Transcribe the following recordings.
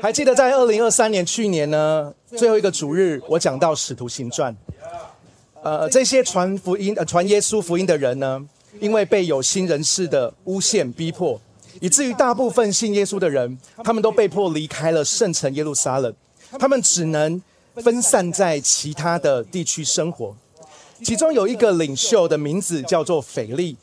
还记得在二零二三年去年呢，最后一个主日，我讲到使徒行传。呃，这些传福音、呃传耶稣福音的人呢，因为被有心人士的诬陷逼迫，以至于大部分信耶稣的人，他们都被迫离开了圣城耶路撒冷，他们只能分散在其他的地区生活。其中有一个领袖的名字叫做腓力，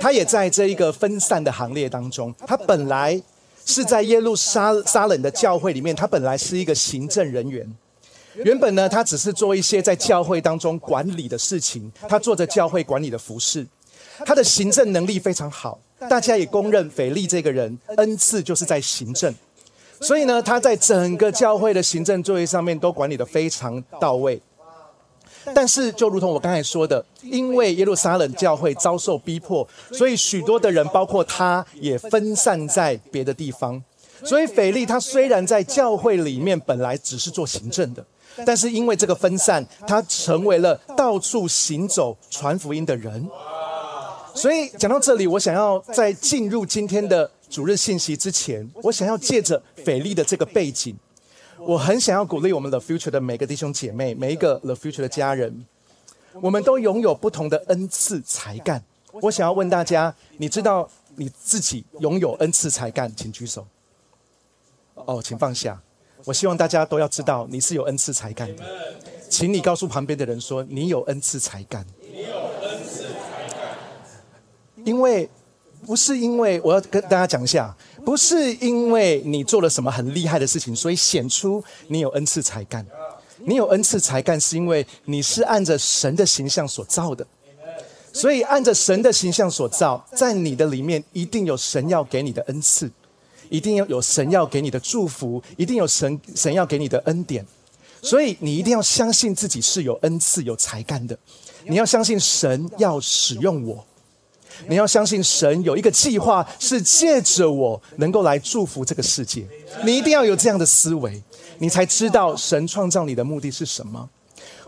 他也在这一个分散的行列当中。他本来是在耶路撒撒冷的教会里面，他本来是一个行政人员。原本呢，他只是做一些在教会当中管理的事情，他做着教会管理的服饰，他的行政能力非常好，大家也公认腓力这个人恩赐就是在行政，所以呢，他在整个教会的行政作业上面都管理的非常到位。但是，就如同我刚才说的，因为耶路撒冷教会遭受逼迫，所以许多的人，包括他，也分散在别的地方。所以，腓力他虽然在教会里面本来只是做行政的。但是因为这个分散，他成为了到处行走传福音的人。所以讲到这里，我想要在进入今天的主日信息之前，我想要借着腓力的这个背景，我很想要鼓励我们 The Future 的每个弟兄姐妹，每一个 The Future 的家人，我们都拥有不同的恩赐才干。我想要问大家，你知道你自己拥有恩赐才干，请举手。哦，请放下。我希望大家都要知道你是有恩赐才干的，请你告诉旁边的人说你有恩赐才干。你有恩赐才干，因为不是因为我要跟大家讲一下，不是因为你做了什么很厉害的事情，所以显出你有恩赐才干。你有恩赐才干，是因为你是按着神的形象所造的，所以按着神的形象所造，在你的里面一定有神要给你的恩赐。一定要有神要给你的祝福，一定有神神要给你的恩典，所以你一定要相信自己是有恩赐、有才干的。你要相信神要使用我，你要相信神有一个计划是借着我能够来祝福这个世界。你一定要有这样的思维，你才知道神创造你的目的是什么。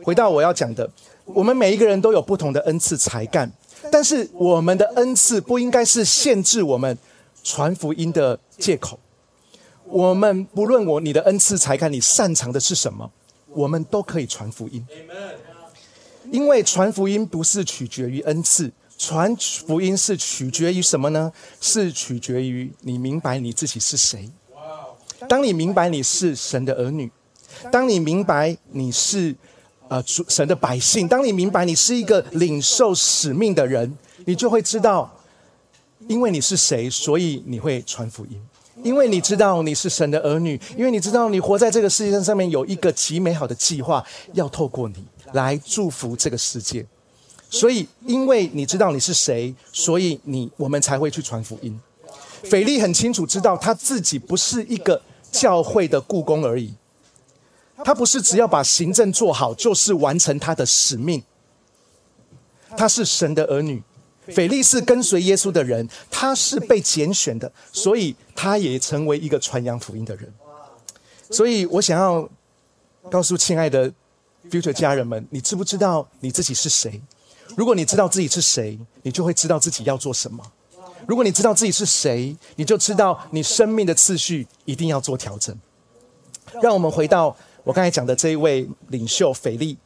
回到我要讲的，我们每一个人都有不同的恩赐才干，但是我们的恩赐不应该是限制我们。传福音的借口，我们不论我你的恩赐才干，你擅长的是什么，我们都可以传福音。因为传福音不是取决于恩赐，传福音是取决于什么呢？是取决于你明白你自己是谁。当你明白你是神的儿女，当你明白你是呃主神的百姓，当你明白你是一个领受使命的人，你就会知道。因为你是谁，所以你会传福音。因为你知道你是神的儿女，因为你知道你活在这个世界上上面有一个极美好的计划，要透过你来祝福这个世界。所以，因为你知道你是谁，所以你我们才会去传福音。腓力很清楚知道他自己不是一个教会的故宫而已，他不是只要把行政做好就是完成他的使命。他是神的儿女。腓力是跟随耶稣的人，他是被拣选的，所以他也成为一个传扬福音的人。所以我想要告诉亲爱的 future 家人们，你知不知道你自己是谁？如果你知道自己是谁，你就会知道自己要做什么。如果你知道自己是谁，你就知道你生命的次序一定要做调整。让我们回到我刚才讲的这一位领袖腓力。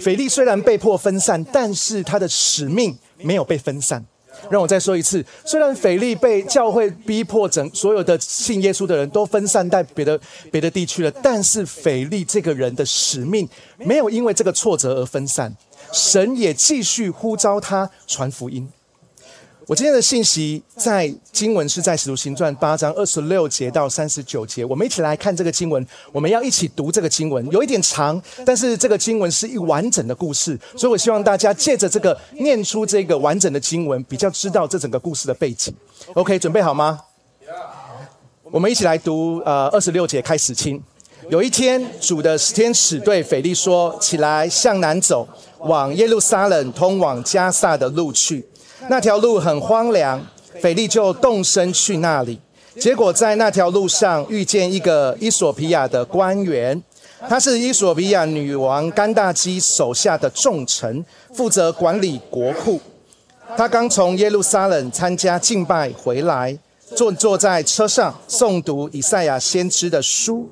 腓力虽然被迫分散，但是他的使命。没有被分散。让我再说一次，虽然腓力被教会逼迫，整所有的信耶稣的人都分散在别的别的地区了，但是腓力这个人的使命没有因为这个挫折而分散，神也继续呼召他传福音。我今天的信息在经文是在使徒行传八章二十六节到三十九节，我们一起来看这个经文。我们要一起读这个经文，有一点长，但是这个经文是一完整的故事，所以我希望大家借着这个念出这个完整的经文，比较知道这整个故事的背景。OK，准备好吗？我们一起来读呃二十六节开始。听，有一天，主的天使对腓力说：“起来，向南走，往耶路撒冷通往加萨的路去。”那条路很荒凉，腓力就动身去那里。结果在那条路上遇见一个伊索比亚的官员，他是伊索比亚女王甘大基手下的重臣，负责管理国库。他刚从耶路撒冷参加敬拜回来，坐坐在车上诵读以赛亚先知的书。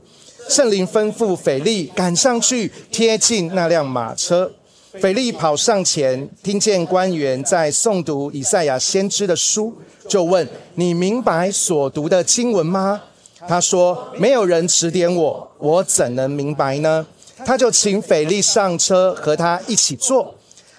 圣灵吩咐腓力赶上去，贴近那辆马车。腓力跑上前，听见官员在诵读以赛亚先知的书，就问：“你明白所读的经文吗？”他说：“没有人指点我，我怎能明白呢？”他就请腓力上车，和他一起坐。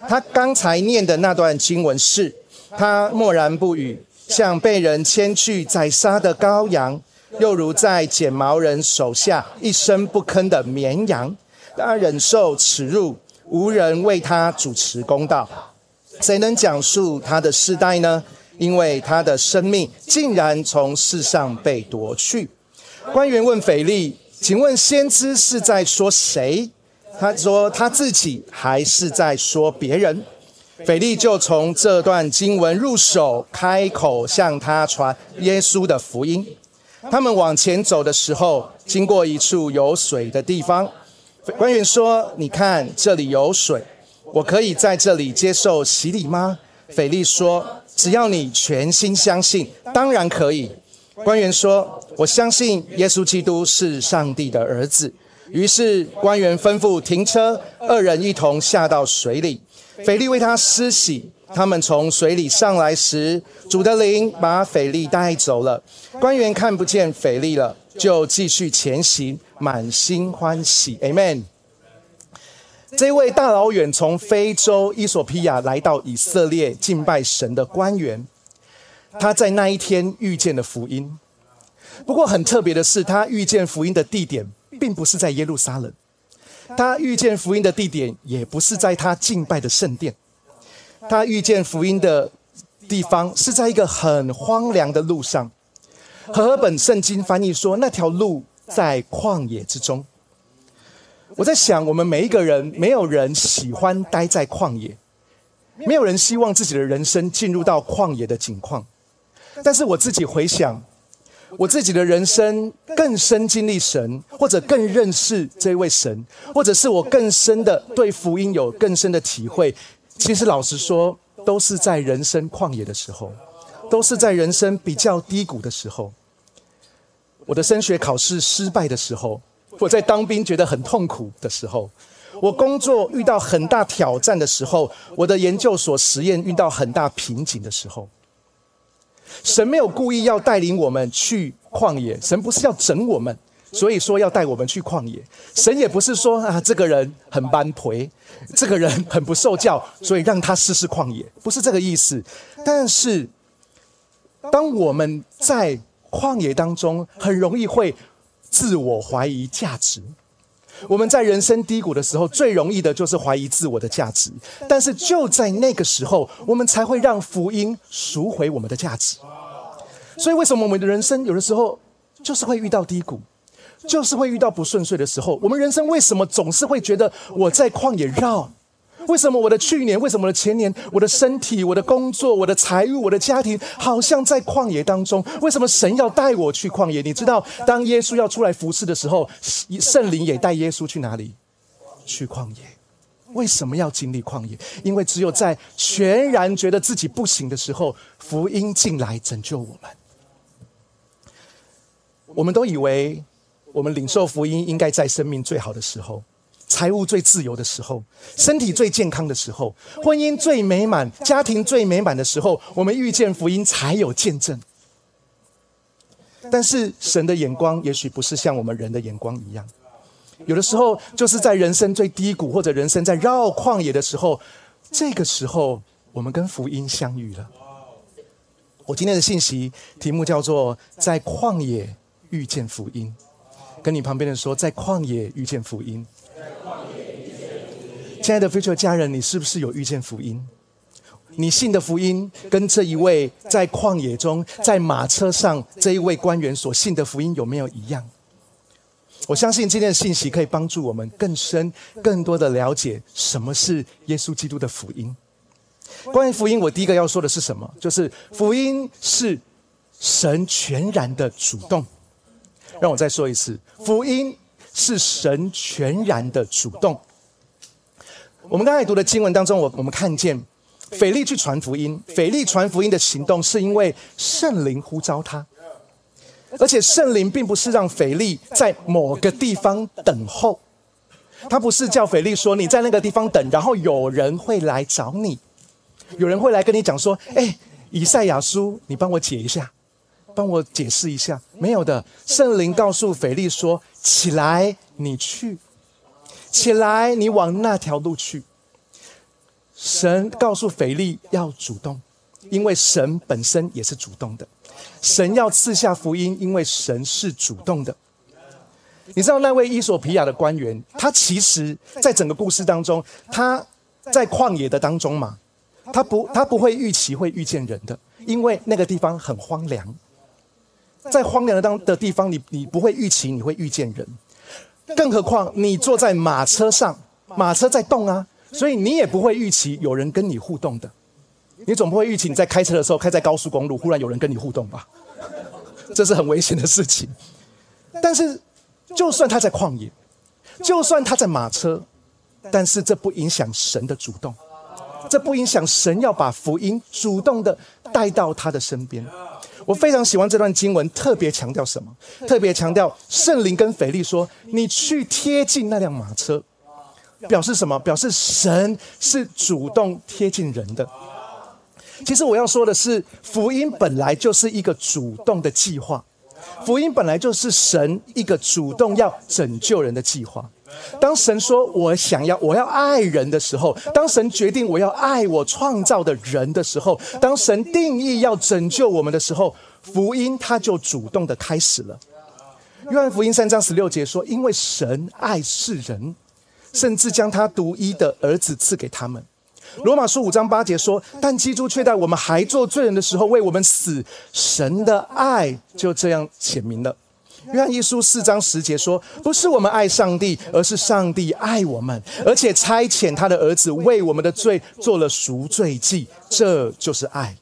他刚才念的那段经文是：他默然不语，像被人牵去宰杀的羔羊。又如在剪毛人手下一声不吭的绵羊，他忍受耻辱，无人为他主持公道。谁能讲述他的世代呢？因为他的生命竟然从世上被夺去。官员问腓力：“请问先知是在说谁？”他说：“他自己还是在说别人？”腓力就从这段经文入手，开口向他传耶稣的福音。他们往前走的时候，经过一处有水的地方。官员说：“你看，这里有水，我可以在这里接受洗礼吗？”腓力说：“只要你全心相信，当然可以。”官员说：“我相信耶稣基督是上帝的儿子。”于是官员吩咐停车，二人一同下到水里。腓力为他施洗。他们从水里上来时，主的灵把腓力带走了。官员看不见腓力了，就继续前行，满心欢喜。Amen。这位大老远从非洲伊索比亚来到以色列敬拜神的官员，他在那一天遇见了福音。不过很特别的是，他遇见福音的地点并不是在耶路撒冷，他遇见福音的地点也不是在他敬拜的圣殿。他遇见福音的地方是在一个很荒凉的路上。和本圣经翻译说，那条路在旷野之中。我在想，我们每一个人，没有人喜欢待在旷野，没有人希望自己的人生进入到旷野的境况。但是我自己回想，我自己的人生更深经历神，或者更认识这位神，或者是我更深的对福音有更深的体会。其实，老实说，都是在人生旷野的时候，都是在人生比较低谷的时候。我的升学考试失败的时候，我在当兵觉得很痛苦的时候，我工作遇到很大挑战的时候，我的研究所实验遇到很大瓶颈的时候，神没有故意要带领我们去旷野，神不是要整我们。所以说要带我们去旷野，神也不是说啊，这个人很般配，这个人很不受教，所以让他试试旷野，不是这个意思。但是，当我们在旷野当中，很容易会自我怀疑价值。我们在人生低谷的时候，最容易的就是怀疑自我的价值。但是就在那个时候，我们才会让福音赎回我们的价值。所以，为什么我们的人生有的时候就是会遇到低谷？就是会遇到不顺遂的时候，我们人生为什么总是会觉得我在旷野绕？为什么我的去年？为什么我的前年？我的身体、我的工作、我的财务、我的家庭，好像在旷野当中？为什么神要带我去旷野？你知道，当耶稣要出来服侍的时候，圣灵也带耶稣去哪里？去旷野。为什么要经历旷野？因为只有在全然觉得自己不行的时候，福音进来拯救我们。我们都以为。我们领受福音，应该在生命最好的时候，财务最自由的时候，身体最健康的时候，婚姻最美满，家庭最美满的时候，我们遇见福音才有见证。但是神的眼光也许不是像我们人的眼光一样，有的时候就是在人生最低谷或者人生在绕旷野的时候，这个时候我们跟福音相遇了。我今天的信息题目叫做“在旷野遇见福音”。跟你旁边的说，在旷野遇见福音。亲爱的 future 家人，你是不是有遇见福音？你信的福音跟这一位在旷野中在马车上这一位官员所信的福音有没有一样？我相信今天的信息可以帮助我们更深、更多的了解什么是耶稣基督的福音。关于福音，我第一个要说的是什么？就是福音是神全然的主动。让我再说一次，福音是神全然的主动。我们刚才读的经文当中，我我们看见，腓力去传福音，腓力传福音的行动是因为圣灵呼召他。而且圣灵并不是让腓力在某个地方等候，他不是叫腓力说你在那个地方等，然后有人会来找你，有人会来跟你讲说，哎，以赛亚书，你帮我解一下，帮我解释一下。没有的，圣灵告诉腓力说，起来，你去，起来，你往那条路去。神告诉腓力要主动，因为神本身也是主动的。神要赐下福音，因为神是主动的。你知道那位伊索皮亚的官员，他其实在整个故事当中，他在旷野的当中嘛，他不他不会预期会遇见人的，因为那个地方很荒凉。在荒凉的当的地方，你你不会预期你会遇见人，更何况你坐在马车上，马车在动啊。所以你也不会预期有人跟你互动的，你总不会预期你在开车的时候开在高速公路，忽然有人跟你互动吧？这是很危险的事情。但是，就算他在旷野，就算他在马车，但是这不影响神的主动，这不影响神要把福音主动的带到他的身边。我非常喜欢这段经文，特别强调什么？特别强调圣灵跟腓力说：“你去贴近那辆马车。”表示什么？表示神是主动贴近人的。其实我要说的是，福音本来就是一个主动的计划，福音本来就是神一个主动要拯救人的计划。当神说我想要我要爱人的时候，当神决定我要爱我创造的人的时候，当神定义要拯救我们的时候，福音它就主动的开始了。约翰福音三章十六节说：“因为神爱世人。”甚至将他独一的儿子赐给他们。罗马书五章八节说：“但基督却在我们还做罪人的时候为我们死，神的爱就这样显明了。”约翰一书四章十节说：“不是我们爱上帝，而是上帝爱我们，而且差遣他的儿子为我们的罪做了赎罪祭，这就是爱。”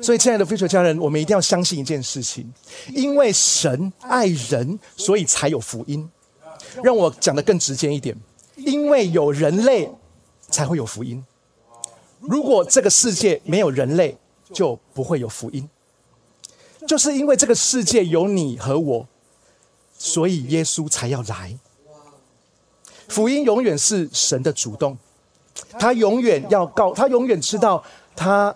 所以，亲爱的非球家人，我们一定要相信一件事情：因为神爱人，所以才有福音。让我讲的更直接一点，因为有人类，才会有福音。如果这个世界没有人类，就不会有福音。就是因为这个世界有你和我，所以耶稣才要来。福音永远是神的主动，他永远要告，他永远知道他，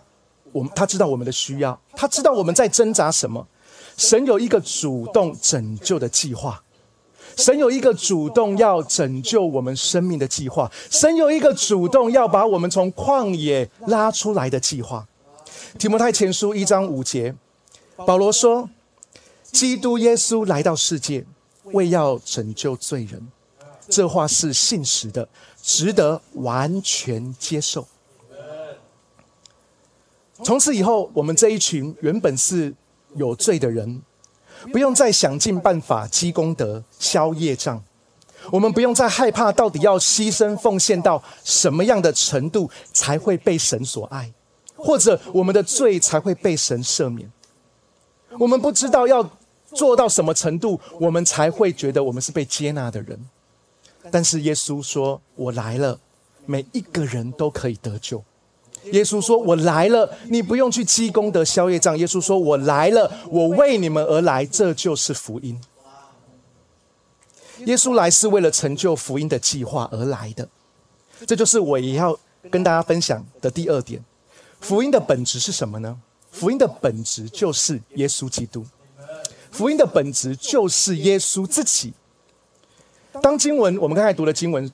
我们他知道我们的需要，他知道我们在挣扎什么。神有一个主动拯救的计划。神有一个主动要拯救我们生命的计划，神有一个主动要把我们从旷野拉出来的计划。提摩太前书一章五节，保罗说：“基督耶稣来到世界，为要拯救罪人。”这话是信实的，值得完全接受。从此以后，我们这一群原本是有罪的人。不用再想尽办法积功德、消业障，我们不用再害怕到底要牺牲奉献到什么样的程度才会被神所爱，或者我们的罪才会被神赦免。我们不知道要做到什么程度，我们才会觉得我们是被接纳的人。但是耶稣说：“我来了，每一个人都可以得救。”耶稣说：“我来了，你不用去积功德、消业障。”耶稣说：“我来了，我为你们而来，这就是福音。”耶稣来是为了成就福音的计划而来的，这就是我也要跟大家分享的第二点。福音的本质是什么呢？福音的本质就是耶稣基督，福音的本质就是耶稣自己。当经文我们刚才读的经文，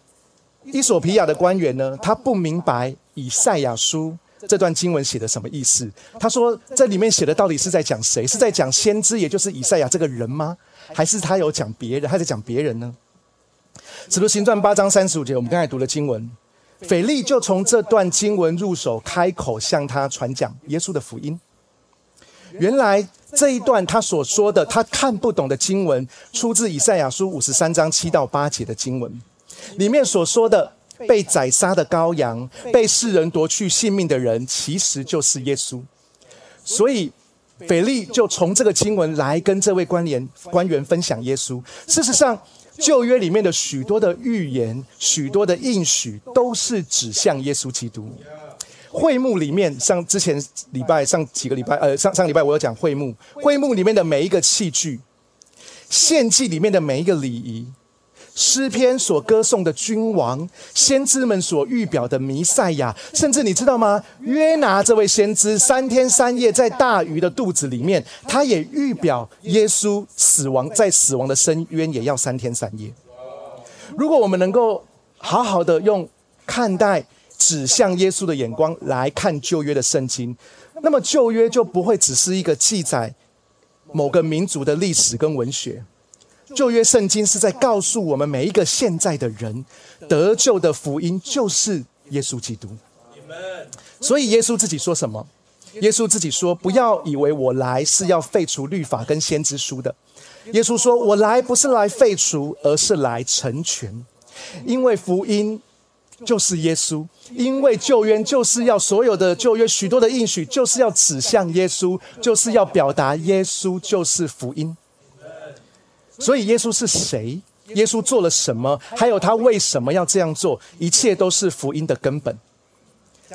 伊索皮亚的官员呢，他不明白。以赛亚书这段经文写的什么意思？他说这里面写的到底是在讲谁？是在讲先知，也就是以赛亚这个人吗？还是他有讲别人？他在讲别人呢？使徒行传八章三十五节，我们刚才读的经文，腓力就从这段经文入手，开口向他传讲耶稣的福音。原来这一段他所说的他看不懂的经文，出自以赛亚书五十三章七到八节的经文，里面所说的。被宰杀的羔羊，被世人夺去性命的人，其实就是耶稣。所以，腓力就从这个经文来跟这位官员官员分享耶稣。事实上，旧约里面的许多的预言、许多的应许，都是指向耶稣基督。会幕里面，像之前礼拜上几个礼拜，呃，上上礼拜我有讲会幕，会幕里面的每一个器具，献祭里面的每一个礼仪。诗篇所歌颂的君王，先知们所预表的弥赛亚，甚至你知道吗？约拿这位先知三天三夜在大鱼的肚子里面，他也预表耶稣死亡在死亡的深渊也要三天三夜。如果我们能够好好的用看待指向耶稣的眼光来看旧约的圣经，那么旧约就不会只是一个记载某个民族的历史跟文学。旧约圣经是在告诉我们每一个现在的人得救的福音就是耶稣基督。所以耶稣自己说什么？耶稣自己说：“不要以为我来是要废除律法跟先知书的。”耶稣说：“我来不是来废除，而是来成全。因为福音就是耶稣，因为旧约就是要所有的旧约许多的应许，就是要指向耶稣，就是要表达耶稣就是福音。”所以耶稣是谁？耶稣做了什么？还有他为什么要这样做？一切都是福音的根本。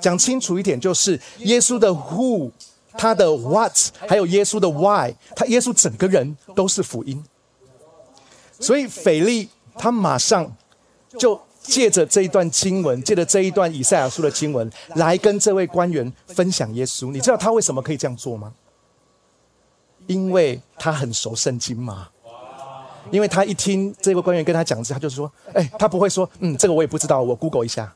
讲清楚一点，就是耶稣的 Who，他的 What，还有耶稣的 Why，他耶稣整个人都是福音。所以腓力他马上就借着这一段经文，借着这一段以赛亚书的经文，来跟这位官员分享耶稣。你知道他为什么可以这样做吗？因为他很熟圣经嘛。因为他一听这位官员跟他讲之后他就是说：“哎，他不会说，嗯，这个我也不知道，我 Google 一下。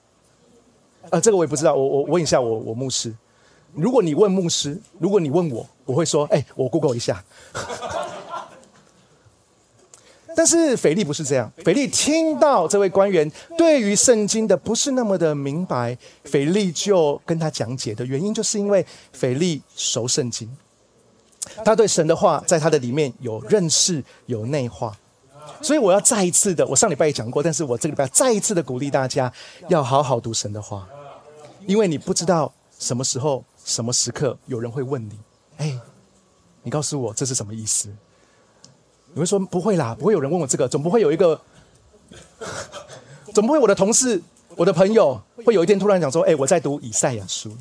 呃，这个我也不知道，我我问一下我我牧师。如果你问牧师，如果你问我，我会说：哎，我 Google 一下。但是腓力不是这样，腓力听到这位官员对于圣经的不是那么的明白，腓力就跟他讲解的原因，就是因为腓力熟圣经。”他对神的话，在他的里面有认识，有内化，所以我要再一次的，我上礼拜也讲过，但是我这个礼拜再一次的鼓励大家，要好好读神的话，因为你不知道什么时候、什么时刻有人会问你，哎，你告诉我这是什么意思？你会说不会啦，不会有人问我这个，总不会有一个，总不会我的同事、我的朋友会有一天突然讲说，哎，我在读以赛亚书。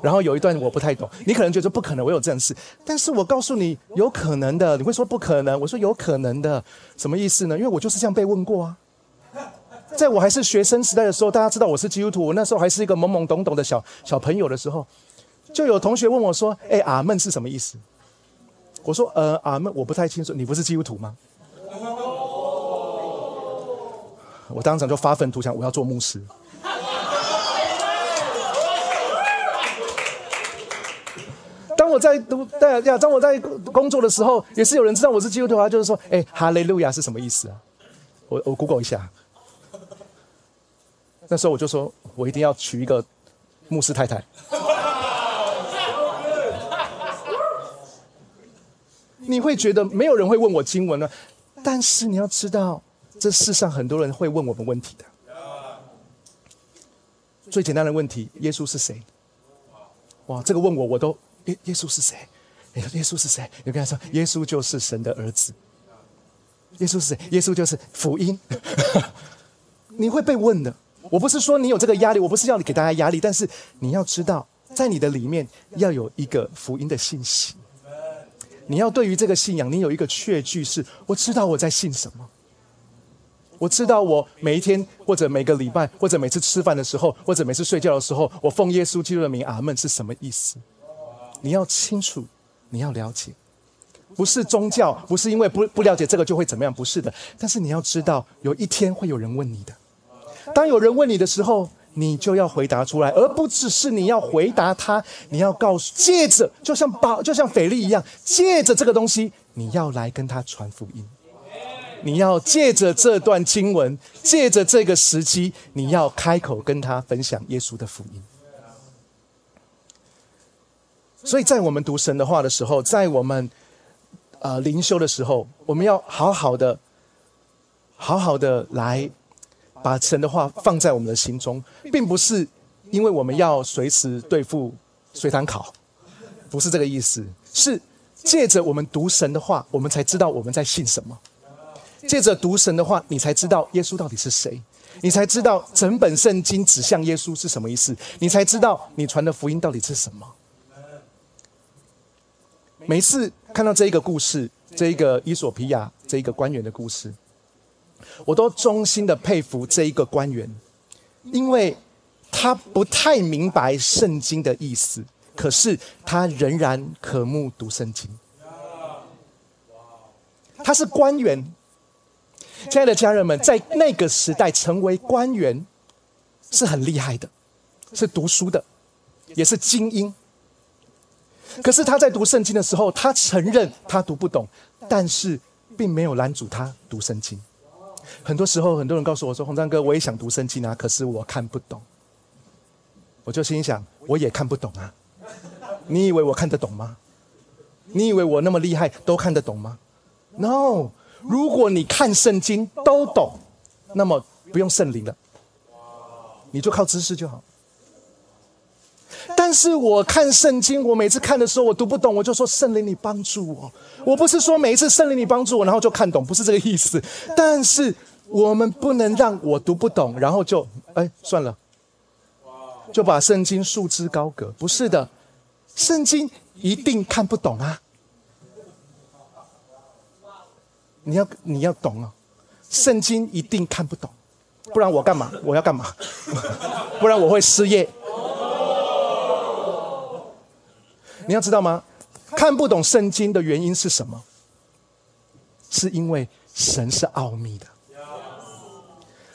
然后有一段我不太懂，你可能觉得不可能，我有这样事，但是我告诉你有可能的，你会说不可能，我说有可能的，什么意思呢？因为我就是这样被问过啊，在我还是学生时代的时候，大家知道我是基督徒，我那时候还是一个懵懵懂懂的小小朋友的时候，就有同学问我说：“哎，阿门是什么意思？”我说：“呃，啊那我不太清楚，你不是基督徒吗？”我当场就发愤图强，我要做牧师。当我在读对呀，当我在工作的时候，也是有人知道我是基督徒啊，就是说，哎，哈利路亚是什么意思啊？我我 Google 一下。那时候我就说，我一定要娶一个牧师太太。你会觉得没有人会问我经文呢？但是你要知道，这世上很多人会问我们问题的。最简单的问题，耶稣是谁？哇，这个问我我都。耶耶稣是谁？耶耶稣是谁？你跟他说，耶稣就是神的儿子。耶稣是谁？耶稣就是福音。你会被问的。我不是说你有这个压力，我不是要你给大家压力，但是你要知道，在你的里面要有一个福音的信息。你要对于这个信仰，你有一个确据，是我知道我在信什么。我知道我每一天，或者每个礼拜，或者每次吃饭的时候，或者每次睡觉的时候，我奉耶稣基督的名，阿门是什么意思？你要清楚，你要了解，不是宗教，不是因为不不了解这个就会怎么样，不是的。但是你要知道，有一天会有人问你的。当有人问你的时候，你就要回答出来，而不只是你要回答他，你要告诉，借着就像宝，就像腓力一样，借着这个东西，你要来跟他传福音。你要借着这段经文，借着这个时机，你要开口跟他分享耶稣的福音。所以在我们读神的话的时候，在我们呃灵修的时候，我们要好好的、好好的来把神的话放在我们的心中，并不是因为我们要随时对付随堂考，不是这个意思，是借着我们读神的话，我们才知道我们在信什么；借着读神的话，你才知道耶稣到底是谁。你才知道整本圣经指向耶稣是什么意思，你才知道你传的福音到底是什么。每次看到这一个故事，这一个伊索皮亚这一个官员的故事，我都衷心的佩服这一个官员，因为他不太明白圣经的意思，可是他仍然渴慕读圣经。他是官员，亲爱的家人们，在那个时代成为官员是很厉害的，是读书的，也是精英。可是他在读圣经的时候，他承认他读不懂，但是并没有拦阻他读圣经。很多时候，很多人告诉我说：“洪章哥，我也想读圣经啊，可是我看不懂。”我就心想：“我也看不懂啊，你以为我看得懂吗？你以为我那么厉害都看得懂吗？” No，如果你看圣经都懂，那么不用圣灵了，你就靠知识就好。但是我看圣经，我每次看的时候我读不懂，我就说圣灵你帮助我。我不是说每一次圣灵你帮助我，然后就看懂，不是这个意思。但是我们不能让我读不懂，然后就哎算了，就把圣经束之高阁。不是的，圣经一定看不懂啊。你要你要懂啊，圣经一定看不懂，不然我干嘛？我要干嘛？不然我会失业。你要知道吗？看不懂圣经的原因是什么？是因为神是奥秘的，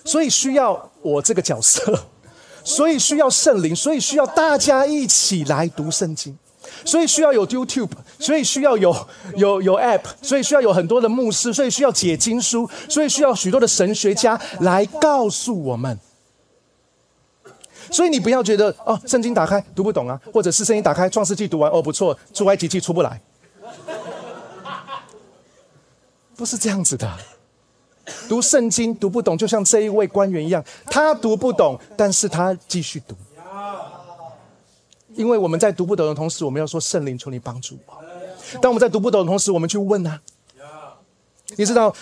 所以需要我这个角色，所以需要圣灵，所以需要大家一起来读圣经。所以需要有 YouTube，所以需要有有有 App，所以需要有很多的牧师，所以需要解经书，所以需要许多的神学家来告诉我们。所以你不要觉得哦，圣经打开读不懂啊，或者是圣经打开创世纪读完哦不错，出埃及记出不来，不是这样子的。读圣经读不懂，就像这一位官员一样，他读不懂，但是他继续读。因为我们在读不懂的同时，我们要说圣灵，求你帮助我。当我们在读不懂的同时，我们去问啊。你知道，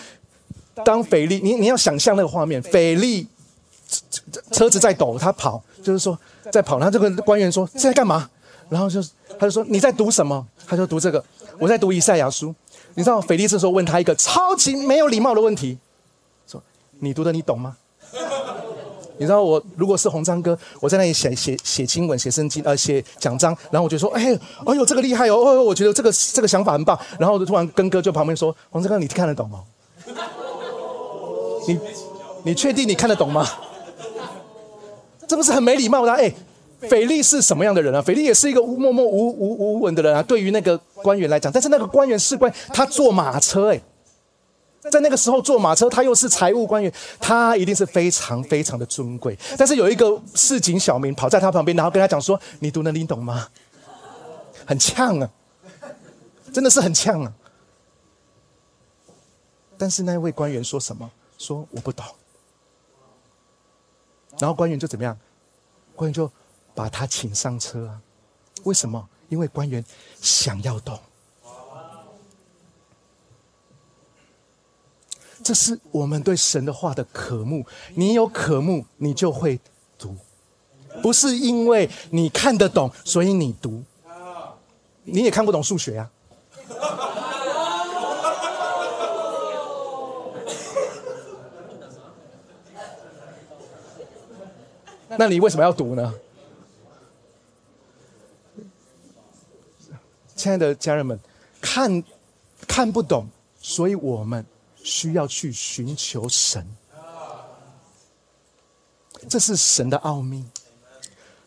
当腓力，你你要想象那个画面，腓力车子在抖，他跑，就是说在跑。然后这个官员说在干嘛？然后就他就说你在读什么？他就读这个，我在读以赛亚书。你知道，腓力这时候问他一个超级没有礼貌的问题，说你读的你懂吗？你知道我如果是红章哥，我在那里写写写经文、写圣经、呃写讲章，然后我就说，哎，哎呦这个厉害哦，哦，我觉得这个这个想法很棒。然后我就突然跟哥就旁边说，红章哥你看得懂吗？你你确定你看得懂吗？这不是很没礼貌的？哎，腓力是什么样的人啊？腓力也是一个默默无无无闻的人啊。对于那个官员来讲，但是那个官员是官他坐马车，哎。在那个时候坐马车，他又是财务官员，他一定是非常非常的尊贵。但是有一个市井小民跑在他旁边，然后跟他讲说：“你读能听懂吗？”很呛啊，真的是很呛啊。但是那位官员说什么？说我不懂。然后官员就怎么样？官员就把他请上车啊。为什么？因为官员想要懂。这是我们对神的话的渴慕。你有渴慕，你就会读，不是因为你看得懂，所以你读。你也看不懂数学啊？那你为什么要读呢？亲爱的家人们，看看不懂，所以我们。需要去寻求神，这是神的奥秘。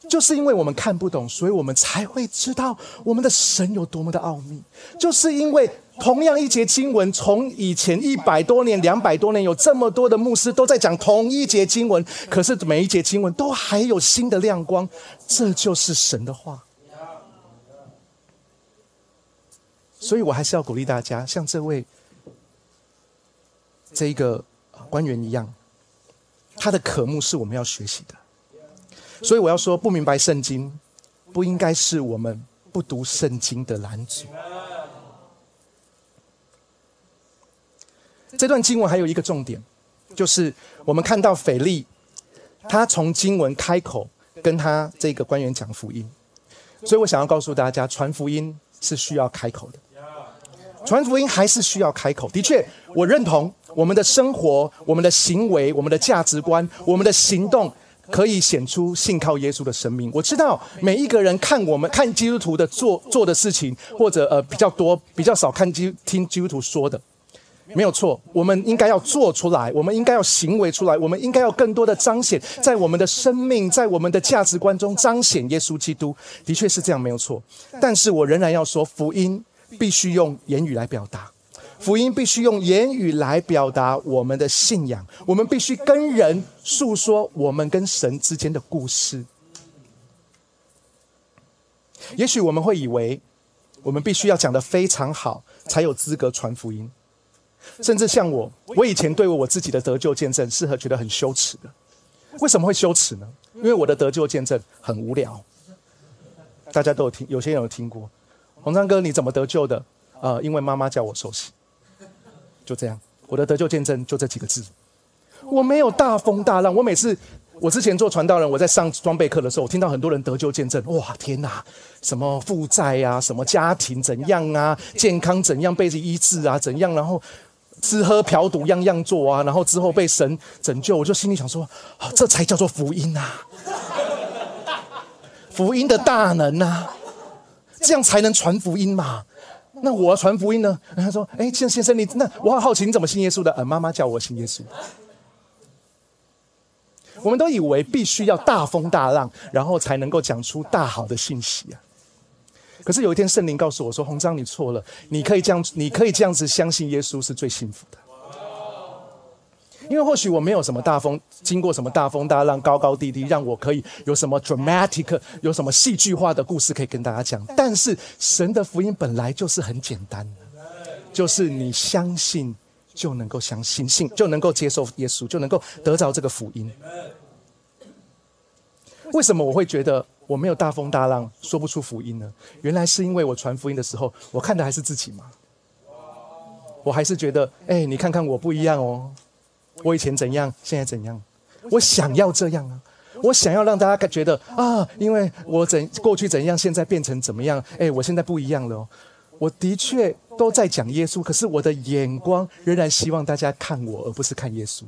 就是因为我们看不懂，所以我们才会知道我们的神有多么的奥秘。就是因为同样一节经文，从以前一百多年、两百多年，有这么多的牧师都在讲同一节经文，可是每一节经文都还有新的亮光。这就是神的话。所以我还是要鼓励大家，像这位。这一个官员一样，他的渴慕是我们要学习的，所以我要说，不明白圣经，不应该是我们不读圣经的拦阻。这段经文还有一个重点，就是我们看到腓力他从经文开口跟他这个官员讲福音，所以我想要告诉大家，传福音是需要开口的。传福音还是需要开口。的确，我认同我们的生活、我们的行为、我们的价值观、我们的行动，可以显出信靠耶稣的生命。我知道每一个人看我们看基督徒的做做的事情，或者呃比较多、比较少看基听基督徒说的，没有错。我们应该要做出来，我们应该要行为出来，我们应该要更多的彰显在我们的生命、在我们的价值观中彰显耶稣基督。的确是这样，没有错。但是我仍然要说福音。必须用言语来表达，福音必须用言语来表达我们的信仰。我们必须跟人诉说我们跟神之间的故事。也许我们会以为，我们必须要讲的非常好，才有资格传福音。甚至像我，我以前对我自己的得救见证，是和觉得很羞耻的。为什么会羞耻呢？因为我的得救见证很无聊。大家都有听，有些人有听过。洪章哥，你怎么得救的？呃，因为妈妈叫我受洗，就这样。我的得救见证就这几个字。我没有大风大浪。我每次我之前做传道人，我在上装备课的时候，我听到很多人得救见证。哇，天哪！什么负债呀？什么家庭怎样啊？健康怎样被医治啊？怎样？然后吃喝嫖赌样样做啊？然后之后被神拯救，我就心里想说：这才叫做福音呐！福音的大能呐！这样才能传福音嘛？那我要传福音呢？他说：“哎，先先生，你那我很好奇，你怎么信耶稣的？”呃，妈妈叫我信耶稣。我们都以为必须要大风大浪，然后才能够讲出大好的信息啊。可是有一天，圣灵告诉我说：“洪章，你错了，你可以这样，你可以这样子相信耶稣是最幸福的。”因为或许我没有什么大风，经过什么大风大浪、高高低低，让我可以有什么 dramatic、有什么戏剧化的故事可以跟大家讲。但是神的福音本来就是很简单的，就是你相信就能够相信，信就能够接受耶稣，就能够得着这个福音。为什么我会觉得我没有大风大浪说不出福音呢？原来是因为我传福音的时候，我看的还是自己嘛。我还是觉得，哎，你看看我不一样哦。我以前怎样，现在怎样？我想要这样啊！我想要让大家觉得啊，因为我怎过去怎样，现在变成怎么样？哎，我现在不一样了哦。我的确都在讲耶稣，可是我的眼光仍然希望大家看我，而不是看耶稣。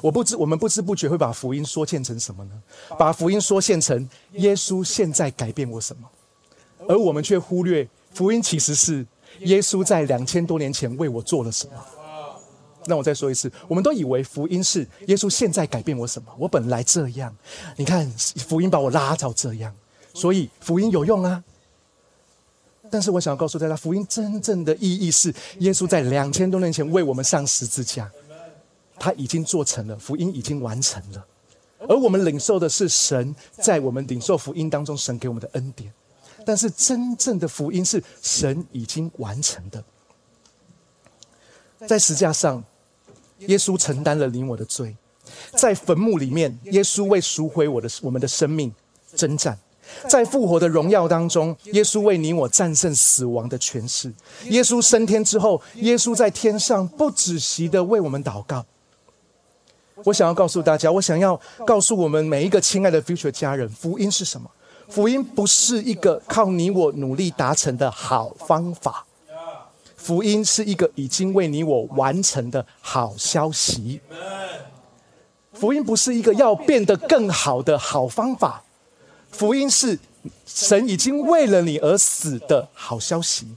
我不知我们不知不觉会把福音说欠成什么呢？把福音说现成耶稣现在改变我什么？而我们却忽略福音其实是。耶稣在两千多年前为我做了什么？那我再说一次，我们都以为福音是耶稣现在改变我什么？我本来这样，你看福音把我拉到这样，所以福音有用啊。但是我想要告诉大家，福音真正的意义是耶稣在两千多年前为我们上十字架，他已经做成了，福音已经完成了，而我们领受的是神在我们领受福音当中神给我们的恩典。但是真正的福音是神已经完成的，在石架上，耶稣承担了你我的罪；在坟墓里面，耶稣为赎回我的我们的生命征战；在复活的荣耀当中，耶稣为你我战胜死亡的权势。耶稣升天之后，耶稣在天上不止息的为我们祷告。我想要告诉大家，我想要告诉我们每一个亲爱的 future 家人，福音是什么？福音不是一个靠你我努力达成的好方法，福音是一个已经为你我完成的好消息。福音不是一个要变得更好的好方法，福音是神已经为了你而死的好消息。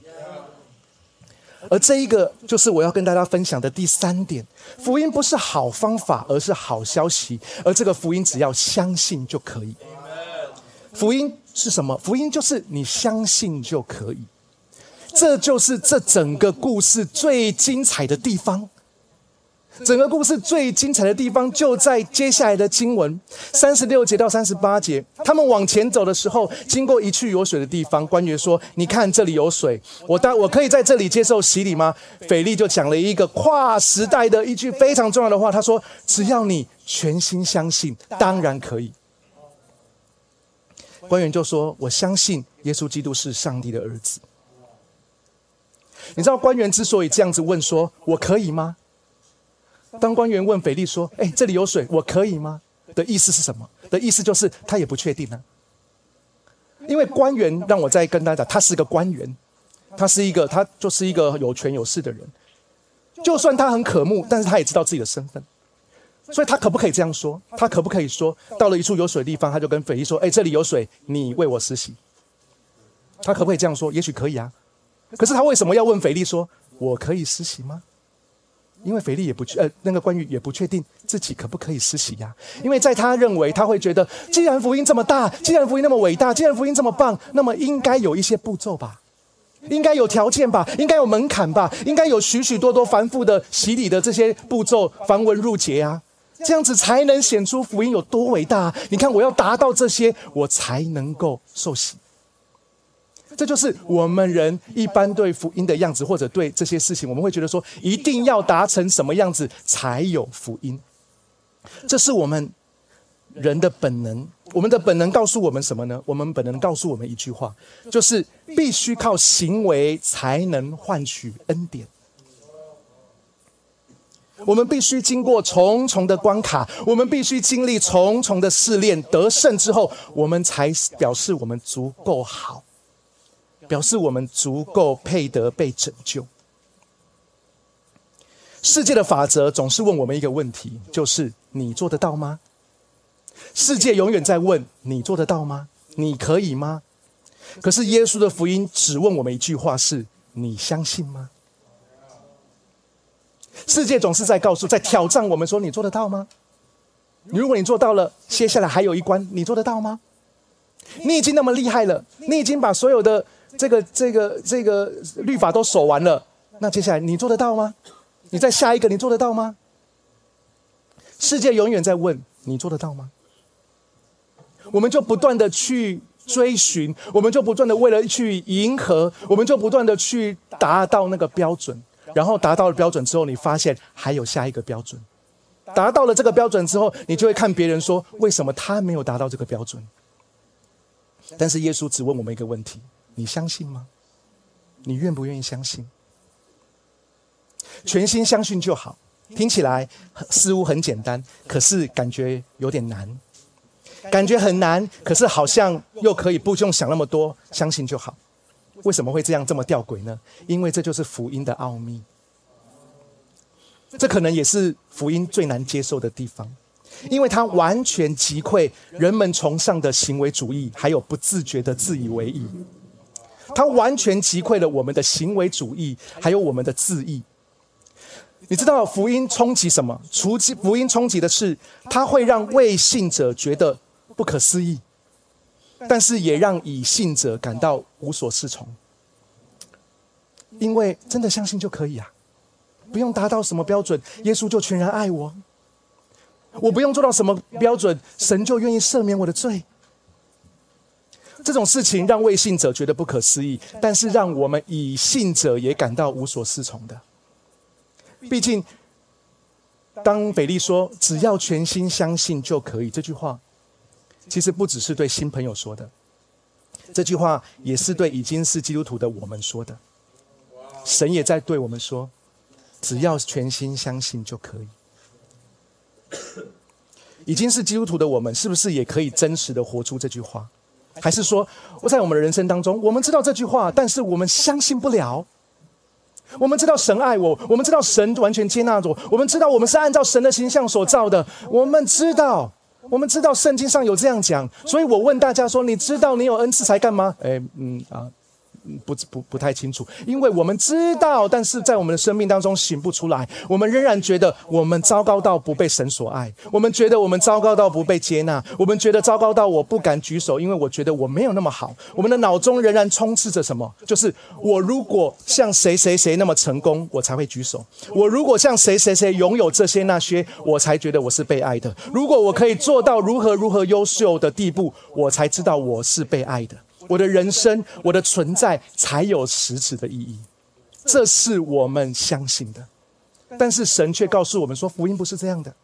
而这一个就是我要跟大家分享的第三点：福音不是好方法，而是好消息。而这个福音只要相信就可以。福音是什么？福音就是你相信就可以，这就是这整个故事最精彩的地方。整个故事最精彩的地方就在接下来的经文三十六节到三十八节。他们往前走的时候，经过一去有水的地方，官员说：“你看这里有水，我当我可以在这里接受洗礼吗？”腓力就讲了一个跨时代的一句非常重要的话，他说：“只要你全心相信，当然可以。”官员就说：“我相信耶稣基督是上帝的儿子。”你知道官员之所以这样子问，说我可以吗？当官员问腓力说：“哎，这里有水，我可以吗？”的意思是什么？的意思就是他也不确定呢。因为官员让我再跟大家讲，他是一个官员，他是一个他就是一个有权有势的人。就算他很渴慕，但是他也知道自己的身份，所以他可不可以这样说？他可不可以说到了一处有水的地方，他就跟腓力说：“哎，这里有水，你为我施洗。”他可不可以这样说？也许可以啊。可是他为什么要问腓力说：“我可以施洗吗？”因为腓力也不确，呃，那个关羽也不确定自己可不可以施洗呀。因为在他认为，他会觉得，既然福音这么大，既然福音那么伟大，既然福音这么棒，那么应该有一些步骤吧。应该有条件吧，应该有门槛吧，应该有许许多多繁复的洗礼的这些步骤，繁文缛节啊，这样子才能显出福音有多伟大。你看，我要达到这些，我才能够受洗。这就是我们人一般对福音的样子，或者对这些事情，我们会觉得说，一定要达成什么样子才有福音。这是我们。人的本能，我们的本能告诉我们什么呢？我们本能告诉我们一句话，就是必须靠行为才能换取恩典。我们必须经过重重的关卡，我们必须经历重重的试炼，得胜之后，我们才表示我们足够好，表示我们足够配得被拯救。世界的法则总是问我们一个问题，就是你做得到吗？世界永远在问你做得到吗？你可以吗？可是耶稣的福音只问我们一句话：是你相信吗？世界总是在告诉、在挑战我们说：你做得到吗？如果你做到了，接下来还有一关，你做得到吗？你已经那么厉害了，你已经把所有的这个、这个、这个律法都守完了，那接下来你做得到吗？你再下一个，你做得到吗？世界永远在问你做得到吗？我们就不断的去追寻，我们就不断的为了去迎合，我们就不断的去达到那个标准，然后达到了标准之后，你发现还有下一个标准，达到了这个标准之后，你就会看别人说，为什么他没有达到这个标准？但是耶稣只问我们一个问题：你相信吗？你愿不愿意相信？全心相信就好。听起来似乎很简单，可是感觉有点难。感觉很难，可是好像又可以不用想那么多，相信就好。为什么会这样这么吊诡呢？因为这就是福音的奥秘。这可能也是福音最难接受的地方，因为它完全击溃人们崇尚的行为主义，还有不自觉的自以为意。它完全击溃了我们的行为主义，还有我们的自义。你知道福音冲击什么？除福音冲击的是，它会让未信者觉得。不可思议，但是也让以信者感到无所适从，因为真的相信就可以啊，不用达到什么标准，耶稣就全然爱我；我不用做到什么标准，神就愿意赦免我的罪。这种事情让未信者觉得不可思议，但是让我们以信者也感到无所适从的。毕竟，当腓力说“只要全心相信就可以”这句话。其实不只是对新朋友说的，这句话也是对已经是基督徒的我们说的。神也在对我们说：只要全心相信就可以。已经是基督徒的我们，是不是也可以真实的活出这句话？还是说，我在我们的人生当中，我们知道这句话，但是我们相信不了？我们知道神爱我，我们知道神完全接纳我，我们知道我们是按照神的形象所造的，我们知道。我们知道圣经上有这样讲，所以我问大家说：你知道你有恩赐才干吗？哎，嗯啊。不不不太清楚，因为我们知道，但是在我们的生命当中醒不出来。我们仍然觉得我们糟糕到不被神所爱，我们觉得我们糟糕到不被接纳，我们觉得糟糕到我不敢举手，因为我觉得我没有那么好。我们的脑中仍然充斥着什么？就是我如果像谁谁谁那么成功，我才会举手；我如果像谁谁谁拥有这些那些，我才觉得我是被爱的。如果我可以做到如何如何优秀的地步，我才知道我是被爱的。我的人生，我的存在才有实质的意义，这是我们相信的。但是神却告诉我们说，福音不是这样的。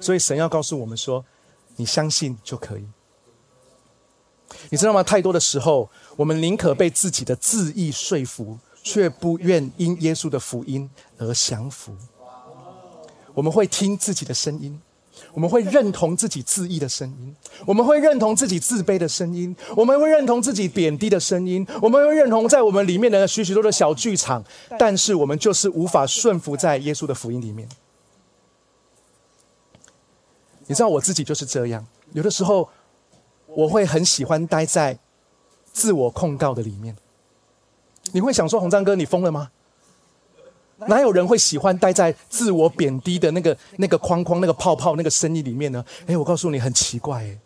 所以神要告诉我们说，你相信就可以。你知道吗？太多的时候，我们宁可被自己的自意说服，却不愿因耶稣的福音而降服。我们会听自己的声音，我们会认同自己自义的声音，我们会认同自己自卑的声音，我们会认同自己贬低的声音，我们会认同在我们里面的许许多多小剧场，但是我们就是无法顺服在耶稣的福音里面。你知道我自己就是这样，有的时候我会很喜欢待在自我控告的里面。你会想说，洪章哥，你疯了吗？哪有人会喜欢待在自我贬低的那个那个框框、那个泡泡、那个声音里面呢？哎，我告诉你，很奇怪哎。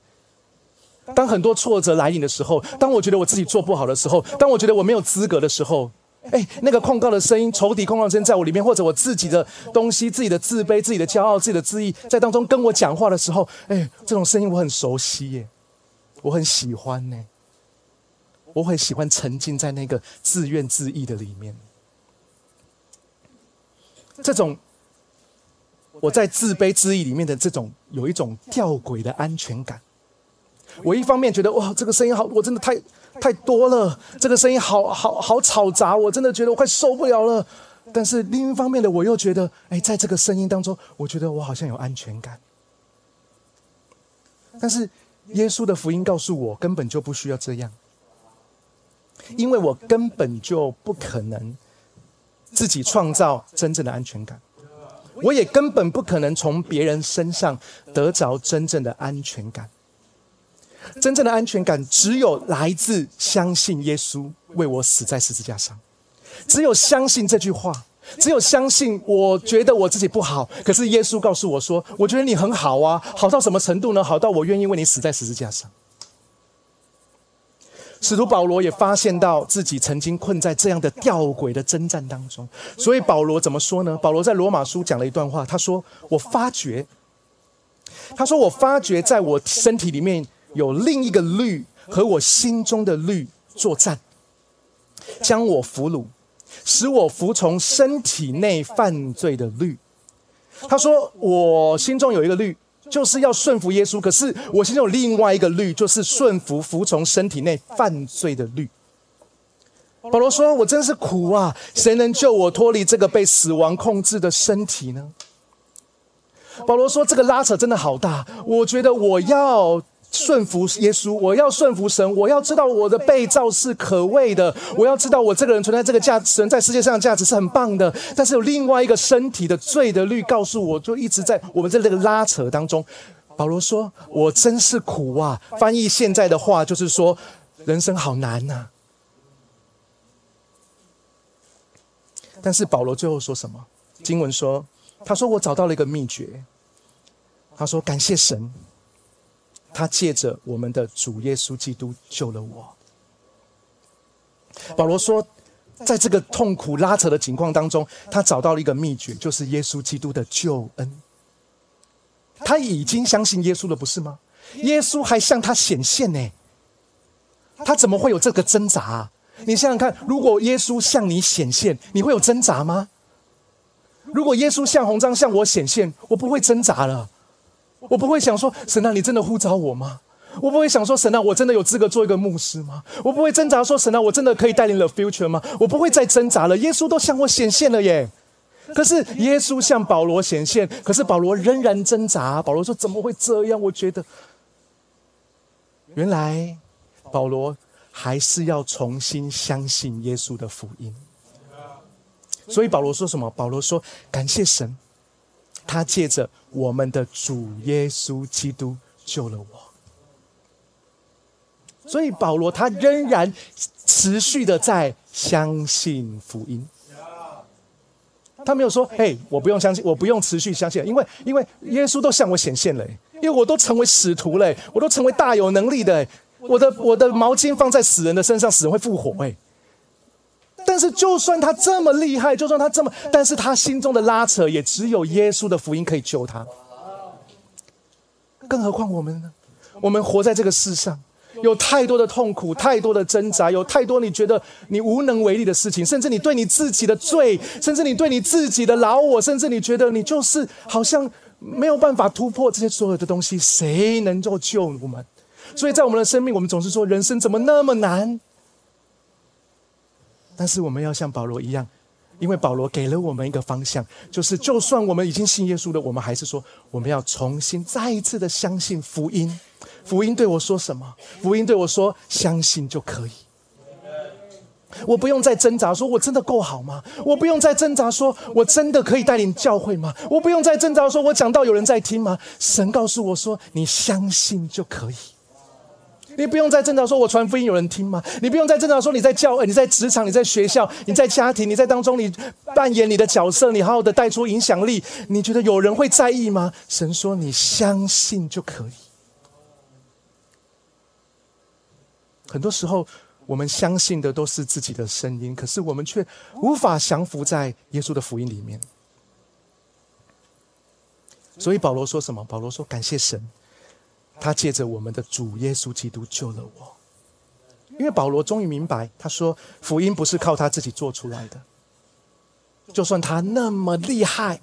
当很多挫折来临的时候，当我觉得我自己做不好的时候，当我觉得我没有资格的时候，哎，那个控告的声音、仇敌控告声音在我里面，或者我自己的东西、自己的自卑、自己的骄傲、自己的自义，在当中跟我讲话的时候，哎，这种声音我很熟悉耶，我很喜欢呢。我很喜欢沉浸在那个自怨自艾的里面。这种我在自卑之意里面的这种有一种吊诡的安全感。我一方面觉得哇，这个声音好，我真的太太多了，这个声音好好好吵杂，我真的觉得我快受不了了。但是另一方面的我又觉得，哎，在这个声音当中，我觉得我好像有安全感。但是耶稣的福音告诉我，根本就不需要这样，因为我根本就不可能。自己创造真正的安全感，我也根本不可能从别人身上得着真正的安全感。真正的安全感只有来自相信耶稣为我死在十字架上，只有相信这句话，只有相信我觉得我自己不好，可是耶稣告诉我说，我觉得你很好啊，好到什么程度呢？好到我愿意为你死在十字架上。使徒保罗也发现到自己曾经困在这样的吊诡的征战当中，所以保罗怎么说呢？保罗在罗马书讲了一段话，他说：“我发觉，他说我发觉在我身体里面有另一个律和我心中的律作战，将我俘虏，使我服从身体内犯罪的律。”他说：“我心中有一个律。”就是要顺服耶稣，可是我现在有另外一个律，就是顺服、服从身体内犯罪的律。保罗说：“我真是苦啊！谁能救我脱离这个被死亡控制的身体呢？”保罗说：“这个拉扯真的好大，我觉得我要。”顺服耶稣，我要顺服神，我要知道我的被造是可畏的，我要知道我这个人存在这个价值，在世界上的价值是很棒的。但是有另外一个身体的罪的律告诉我，就一直在我们在这个拉扯当中。保罗说：“我真是苦啊！”翻译现在的话就是说，人生好难呐。但是保罗最后说什么？经文说：“他说我找到了一个秘诀。”他说：“感谢神。”他借着我们的主耶稣基督救了我。保罗说，在这个痛苦拉扯的情况当中，他找到了一个秘诀，就是耶稣基督的救恩。他已经相信耶稣了，不是吗？耶稣还向他显现呢。他怎么会有这个挣扎？你想想看，如果耶稣向你显现，你会有挣扎吗？如果耶稣向红章向我显现，我不会挣扎了。我不会想说，神啊，你真的呼召我吗？我不会想说，神啊，我真的有资格做一个牧师吗？我不会挣扎说，神啊，我真的可以带领 the future 吗？我不会再挣扎了。耶稣都向我显现了耶。可是耶稣向保罗显现，可是保罗仍然挣扎。保罗说：“怎么会这样？”我觉得，原来保罗还是要重新相信耶稣的福音。所以保罗说什么？保罗说：“感谢神。”他借着我们的主耶稣基督救了我，所以保罗他仍然持续的在相信福音。他没有说：“嘿，我不用相信，我不用持续相信，因为因为耶稣都向我显现了，因为我都成为使徒了，我都成为大有能力的，我的我的毛巾放在死人的身上，死人会复活。”哎。但是，就算他这么厉害，就算他这么，但是他心中的拉扯也只有耶稣的福音可以救他。更何况我们呢？我们活在这个世上，有太多的痛苦，太多的挣扎，有太多你觉得你无能为力的事情，甚至你对你自己的罪，甚至你对你自己的老我，甚至你觉得你就是好像没有办法突破这些所有的东西，谁能够救我们？所以在我们的生命，我们总是说人生怎么那么难？但是我们要像保罗一样，因为保罗给了我们一个方向，就是就算我们已经信耶稣了，我们还是说我们要重新再一次的相信福音。福音对我说什么？福音对我说：相信就可以。我不用再挣扎，说我真的够好吗？我不用再挣扎，说我真的可以带领教会吗？我不用再挣扎，说我讲到有人在听吗？神告诉我说：你相信就可以。你不用再挣扎，说我传福音有人听吗？你不用再挣扎，说你在教会、你在职场、你在学校、你在家庭、你在当中，你扮演你的角色，你好好的带出影响力。你觉得有人会在意吗？神说你相信就可以。很多时候，我们相信的都是自己的声音，可是我们却无法降服在耶稣的福音里面。所以保罗说什么？保罗说：“感谢神。”他借着我们的主耶稣基督救了我，因为保罗终于明白，他说福音不是靠他自己做出来的。就算他那么厉害，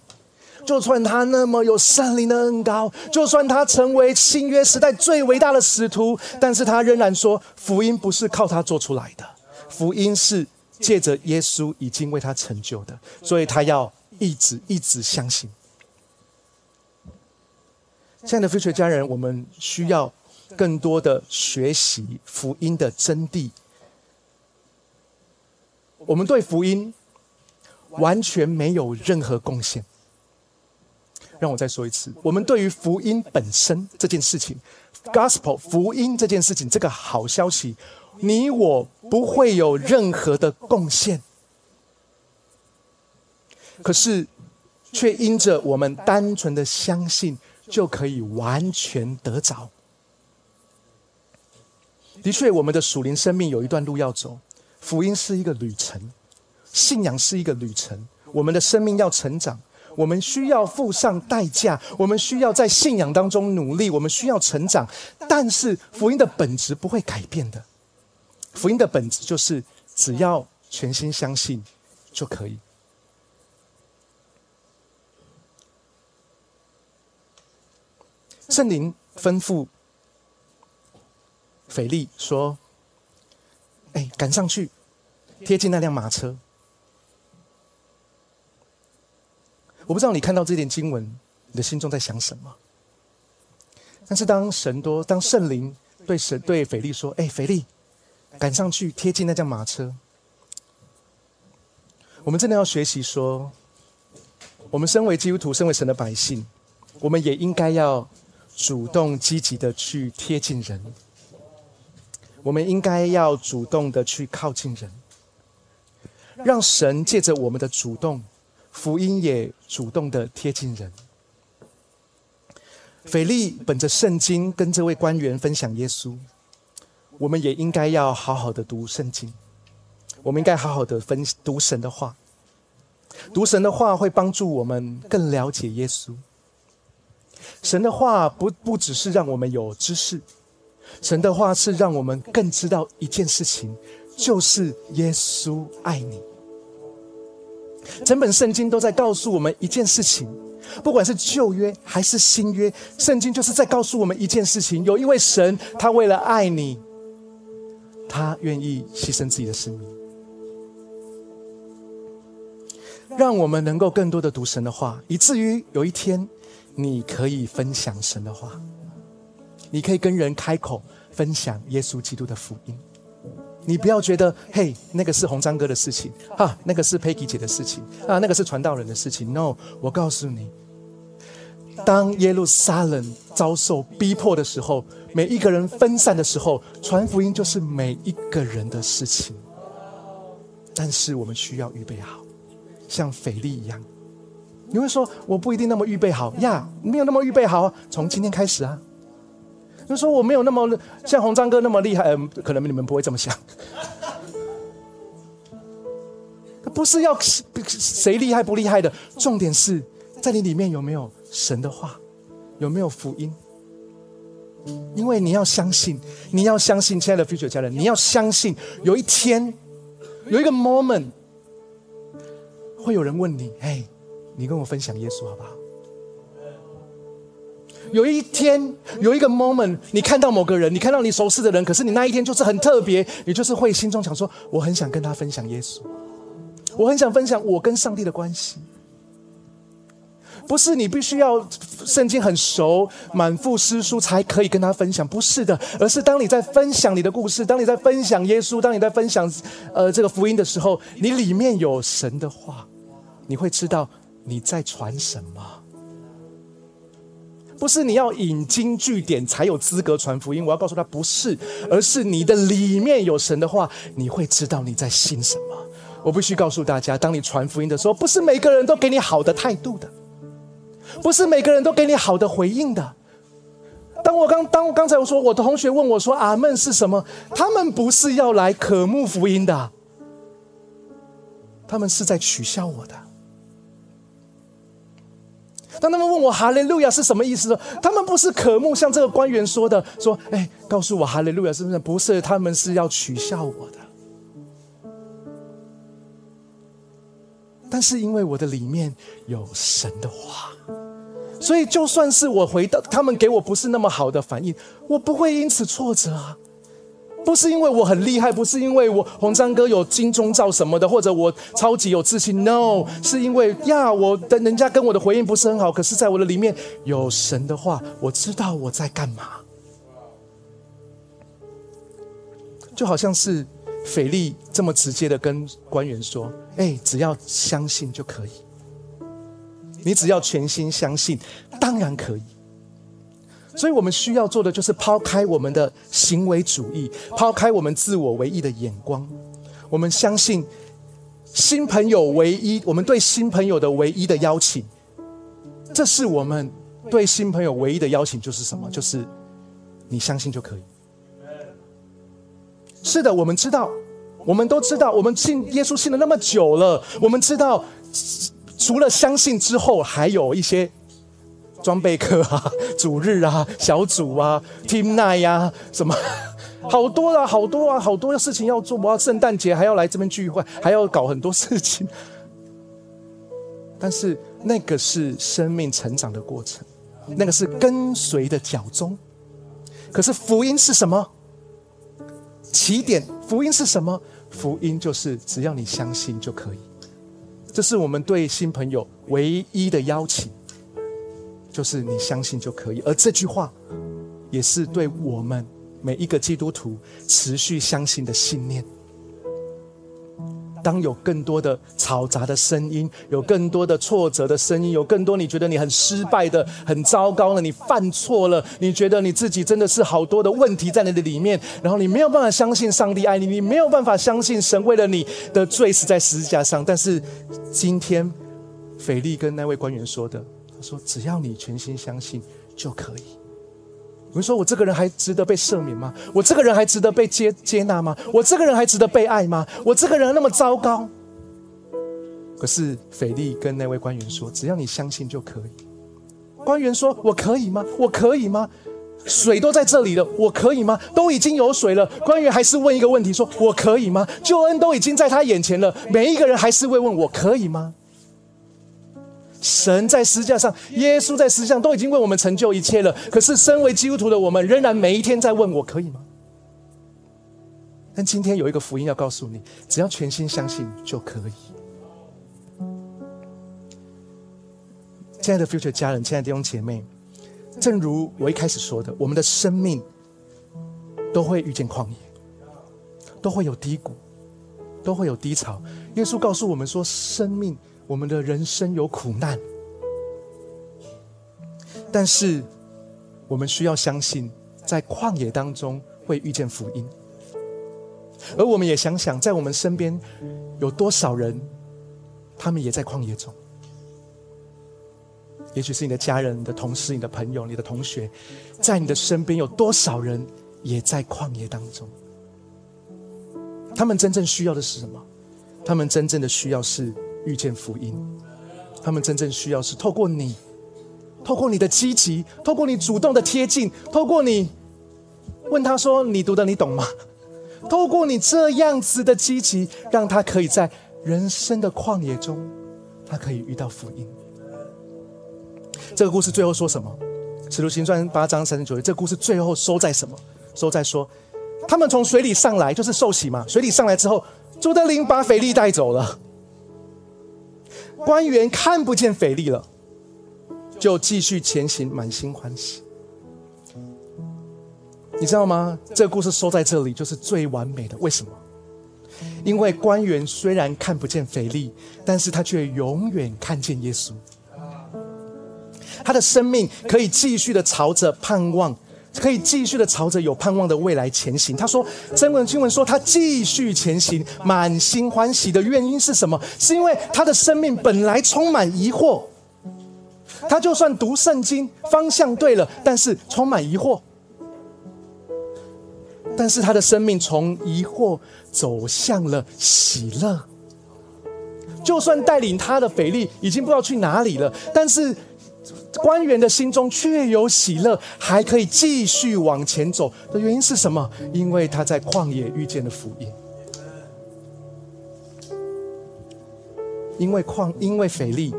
就算他那么有圣灵的恩高，就算他成为新约时代最伟大的使徒，但是他仍然说福音不是靠他做出来的，福音是借着耶稣已经为他成就的，所以他要一直一直相信。亲爱的非学家人，我们需要更多的学习福音的真谛。我们对福音完全没有任何贡献。让我再说一次，我们对于福音本身这件事情，gospel 福音这件事情，这个好消息，你我不会有任何的贡献。可是，却因着我们单纯的相信。就可以完全得着。的确，我们的属灵生命有一段路要走，福音是一个旅程，信仰是一个旅程。我们的生命要成长，我们需要付上代价，我们需要在信仰当中努力，我们需要成长。但是，福音的本质不会改变的。福音的本质就是，只要全心相信就可以。圣灵吩咐腓力说：“哎，赶上去，贴近那辆马车。”我不知道你看到这点经文，你的心中在想什么？但是当神多，当圣灵对神对腓力说：“哎，腓力，赶上去，贴近那辆马车。”我们真的要学习说，我们身为基督徒，身为神的百姓，我们也应该要。主动积极的去贴近人，我们应该要主动的去靠近人，让神借着我们的主动，福音也主动的贴近人。腓力本着圣经跟这位官员分享耶稣，我们也应该要好好的读圣经，我们应该好好的分读神的话，读神的话会帮助我们更了解耶稣。神的话不不只是让我们有知识，神的话是让我们更知道一件事情，就是耶稣爱你。整本圣经都在告诉我们一件事情，不管是旧约还是新约，圣经就是在告诉我们一件事情：有一位神，他为了爱你，他愿意牺牲自己的生命，让我们能够更多的读神的话，以至于有一天。你可以分享神的话，你可以跟人开口分享耶稣基督的福音。你不要觉得，嘿，那个是红章哥的事情，哈，那个是 Peggy 姐的事情，啊，那个是传道人的事情。No，我告诉你，当耶路撒冷遭受逼迫的时候，每一个人分散的时候，传福音就是每一个人的事情。但是我们需要预备好，像腓力一样。你会说我不一定那么预备好呀，没有那么预备好，从今天开始啊。就说我没有那么像红章哥那么厉害，可能你们不会这么想。不是要谁厉害不厉害的，重点是在你里面有没有神的话，有没有福音。因为你要相信，你要相信，亲爱的 future 家人，你要相信，有一天有一个 moment，会有人问你，哎。你跟我分享耶稣好不好？有一天，有一个 moment，你看到某个人，你看到你熟识的人，可是你那一天就是很特别，你就是会心中想说，我很想跟他分享耶稣。我很想分享我跟上帝的关系。不是你必须要圣经很熟、满腹诗书才可以跟他分享，不是的，而是当你在分享你的故事，当你在分享耶稣，当你在分享呃这个福音的时候，你里面有神的话，你会知道你在传什么。不是你要引经据典才有资格传福音，我要告诉他不是，而是你的里面有神的话，你会知道你在信什么。我必须告诉大家，当你传福音的时候，不是每个人都给你好的态度的。不是每个人都给你好的回应的。当我刚当刚才我说我的同学问我说“阿门”是什么，他们不是要来渴慕福音的，他们是在取笑我的。当他们问我“哈利路亚”是什么意思的，他们不是渴慕，像这个官员说的，说：“哎，告诉我‘哈利路亚’是不是？”不是，他们是要取笑我的。但是因为我的里面有神的话。所以，就算是我回到他们给我不是那么好的反应，我不会因此挫折啊！不是因为我很厉害，不是因为我红章哥有金钟罩什么的，或者我超级有自信。No，是因为呀，我的人家跟我的回应不是很好，可是在我的里面有神的话，我知道我在干嘛。就好像是斐利这么直接的跟官员说：“哎，只要相信就可以。”你只要全心相信，当然可以。所以我们需要做的就是抛开我们的行为主义，抛开我们自我唯一的眼光。我们相信新朋友唯一，我们对新朋友的唯一的邀请，这是我们对新朋友唯一的邀请，就是什么？就是你相信就可以。是的，我们知道，我们都知道，我们信耶稣信了那么久了，我们知道。除了相信之后，还有一些装备课啊、主日啊、小组啊、team night 呀，什么 好多啊、好多啊、好多的事情要做。我要圣诞节还要来这边聚会，还要搞很多事情。但是那个是生命成长的过程，那个是跟随的脚踪。可是福音是什么？起点，福音是什么？福音就是只要你相信就可以。这是我们对新朋友唯一的邀请，就是你相信就可以。而这句话，也是对我们每一个基督徒持续相信的信念。当有更多的嘈杂的声音，有更多的挫折的声音，有更多你觉得你很失败的、很糟糕了，你犯错了，你觉得你自己真的是好多的问题在你的里面，然后你没有办法相信上帝爱你，你没有办法相信神为了你的罪死在十字架上。但是今天，斐利跟那位官员说的，说：“只要你全心相信就可以。”我们说：“我这个人还值得被赦免吗？我这个人还值得被接接纳吗？我这个人还值得被爱吗？我这个人那么糟糕？”可是斐利跟那位官员说：“只要你相信就可以。”官员说：“我可以吗？我可以吗？水都在这里了，我可以吗？都已经有水了。”官员还是问一个问题：“说我可以吗？”救恩都已经在他眼前了，每一个人还是会问：“我可以吗？”神在十字架上，耶稣在十字架都已经为我们成就一切了。可是，身为基督徒的我们，仍然每一天在问：我可以吗？但今天有一个福音要告诉你：只要全心相信就可以。亲爱的 Future 家人，亲爱的弟兄姐妹，正如我一开始说的，我们的生命都会遇见旷野，都会有低谷，都会有低潮。耶稣告诉我们说：生命。我们的人生有苦难，但是我们需要相信，在旷野当中会遇见福音。而我们也想想，在我们身边有多少人，他们也在旷野中。也许是你的家人、你的同事、你的朋友、你的同学，在你的身边有多少人也在旷野当中？他们真正需要的是什么？他们真正的需要是。遇见福音，他们真正需要是透过你，透过你的积极，透过你主动的贴近，透过你问他说：“你读的你懂吗？”透过你这样子的积极，让他可以在人生的旷野中，他可以遇到福音。这个故事最后说什么？《使徒行传》八章三十九节，这故事最后收在什么？收在说，他们从水里上来，就是受洗嘛。水里上来之后，朱德林把腓力带走了。官员看不见腓力了，就继续前行，满心欢喜。你知道吗？这个故事收在这里就是最完美的。为什么？因为官员虽然看不见腓力，但是他却永远看见耶稣。他的生命可以继续的朝着盼望，可以继续的朝着有盼望的未来前行。他说：“真文经文说，他继续前行，满心欢喜的原因是什么？是因为他的生命本来充满疑惑。他就算读圣经，方向对了，但是充满疑惑。但是他的生命从疑惑走向了喜乐。就算带领他的腓力已经不知道去哪里了，但是。”官员的心中却有喜乐，还可以继续往前走的原因是什么？因为他在旷野遇见了福音。因为旷，因为腓力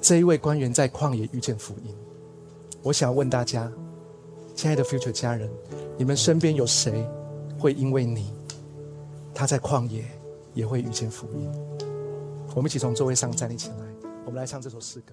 这一位官员在旷野遇见福音。我想问大家，亲爱的 Future 家人，你们身边有谁会因为你，他在旷野也会遇见福音？我们一起从座位上站立起来，我们来唱这首诗歌。